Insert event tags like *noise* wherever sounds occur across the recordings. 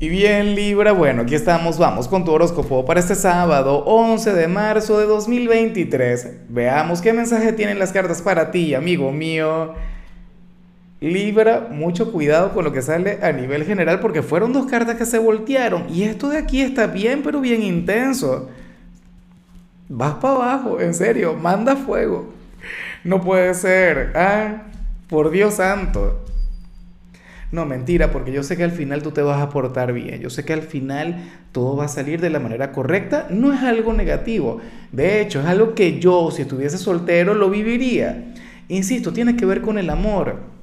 Y bien Libra, bueno, aquí estamos, vamos con tu horóscopo para este sábado 11 de marzo de 2023. Veamos qué mensaje tienen las cartas para ti, amigo mío. Libra, mucho cuidado con lo que sale a nivel general porque fueron dos cartas que se voltearon y esto de aquí está bien, pero bien intenso. Vas para abajo, en serio, manda fuego. No puede ser, ah, por Dios santo. No, mentira, porque yo sé que al final tú te vas a portar bien. Yo sé que al final todo va a salir de la manera correcta. No es algo negativo. De hecho, es algo que yo, si estuviese soltero, lo viviría. Insisto, tiene que ver con el amor.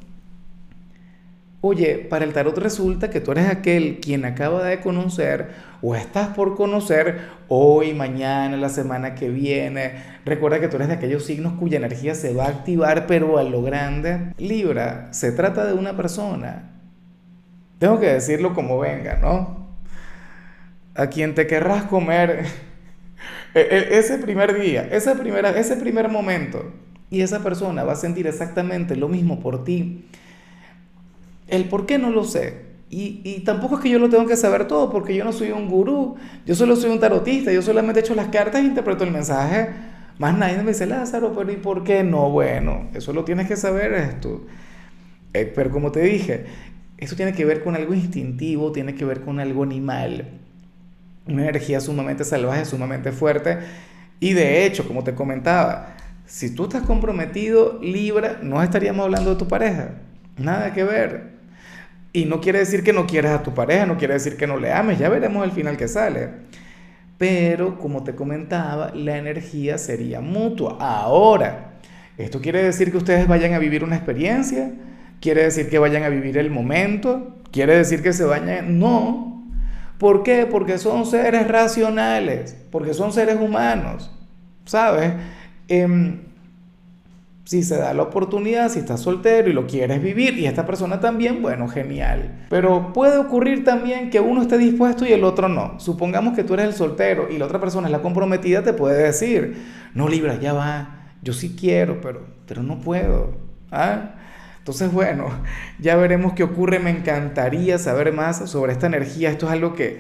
Oye, para el tarot resulta que tú eres aquel quien acaba de conocer o estás por conocer hoy, mañana, la semana que viene. Recuerda que tú eres de aquellos signos cuya energía se va a activar, pero a lo grande. Libra, se trata de una persona tengo que decirlo como venga, ¿no? A quien te querrás comer *laughs* e, e, ese primer día, esa primera, ese primer momento, y esa persona va a sentir exactamente lo mismo por ti. El por qué no lo sé. Y, y, tampoco es que yo lo tengo que saber todo, porque yo no soy un gurú, yo solo soy un tarotista, yo solamente he hecho las cartas e interpreto el mensaje. Más nadie me dice, Lázaro, pero ¿y por qué no? Bueno, eso lo tienes que saber esto. Eh, pero como te dije, eso tiene que ver con algo instintivo, tiene que ver con algo animal, una energía sumamente salvaje, sumamente fuerte. Y de hecho, como te comentaba, si tú estás comprometido, Libra, no estaríamos hablando de tu pareja. Nada que ver. Y no quiere decir que no quieras a tu pareja, no quiere decir que no le ames, ya veremos el final que sale. Pero, como te comentaba, la energía sería mutua. Ahora, ¿esto quiere decir que ustedes vayan a vivir una experiencia? Quiere decir que vayan a vivir el momento, quiere decir que se vayan, no. ¿Por qué? Porque son seres racionales, porque son seres humanos, ¿sabes? Em, si se da la oportunidad, si estás soltero y lo quieres vivir, y esta persona también, bueno, genial. Pero puede ocurrir también que uno esté dispuesto y el otro no. Supongamos que tú eres el soltero y la otra persona es la comprometida, te puede decir, no, Libra, ya va, yo sí quiero, pero, pero no puedo. ¿Ah? Entonces, bueno, ya veremos qué ocurre. Me encantaría saber más sobre esta energía. Esto es algo que,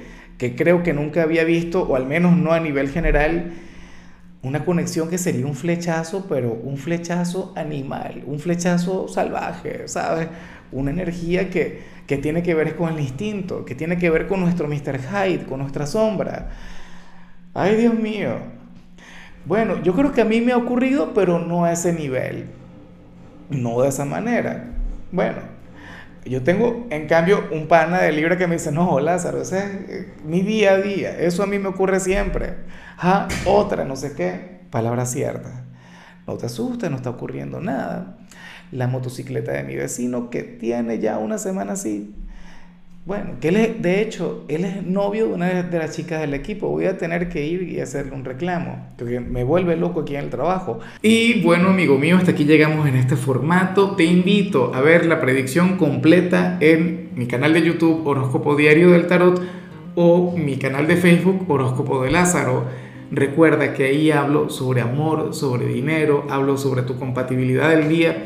creo que nunca había visto, o al menos no a nivel general. Una conexión que sería un flechazo, pero un flechazo animal, un flechazo salvaje, ¿sabes? Una energía que, que tiene que ver con el instinto, que tiene que ver con nuestro Mr. Hyde, con nuestra sombra. Ay, Dios mío. Bueno, yo creo que a mí me ha ocurrido, pero no a ese nivel no de esa manera. Bueno, yo tengo, en cambio, un pana de libre que me dice, no, Lázaro, ese es eh, mi día a día, eso a mí me ocurre siempre. Ah, otra, no sé qué, palabra cierta. No te asustes, no está ocurriendo nada. La motocicleta de mi vecino que tiene ya una semana así, bueno, que él es, de hecho, él es novio de una de las chicas del equipo. Voy a tener que ir y hacerle un reclamo, porque me vuelve loco aquí en el trabajo. Y bueno, amigo mío, hasta aquí llegamos en este formato. Te invito a ver la predicción completa en mi canal de YouTube Horóscopo Diario del Tarot o mi canal de Facebook Horóscopo de Lázaro. Recuerda que ahí hablo sobre amor, sobre dinero, hablo sobre tu compatibilidad del día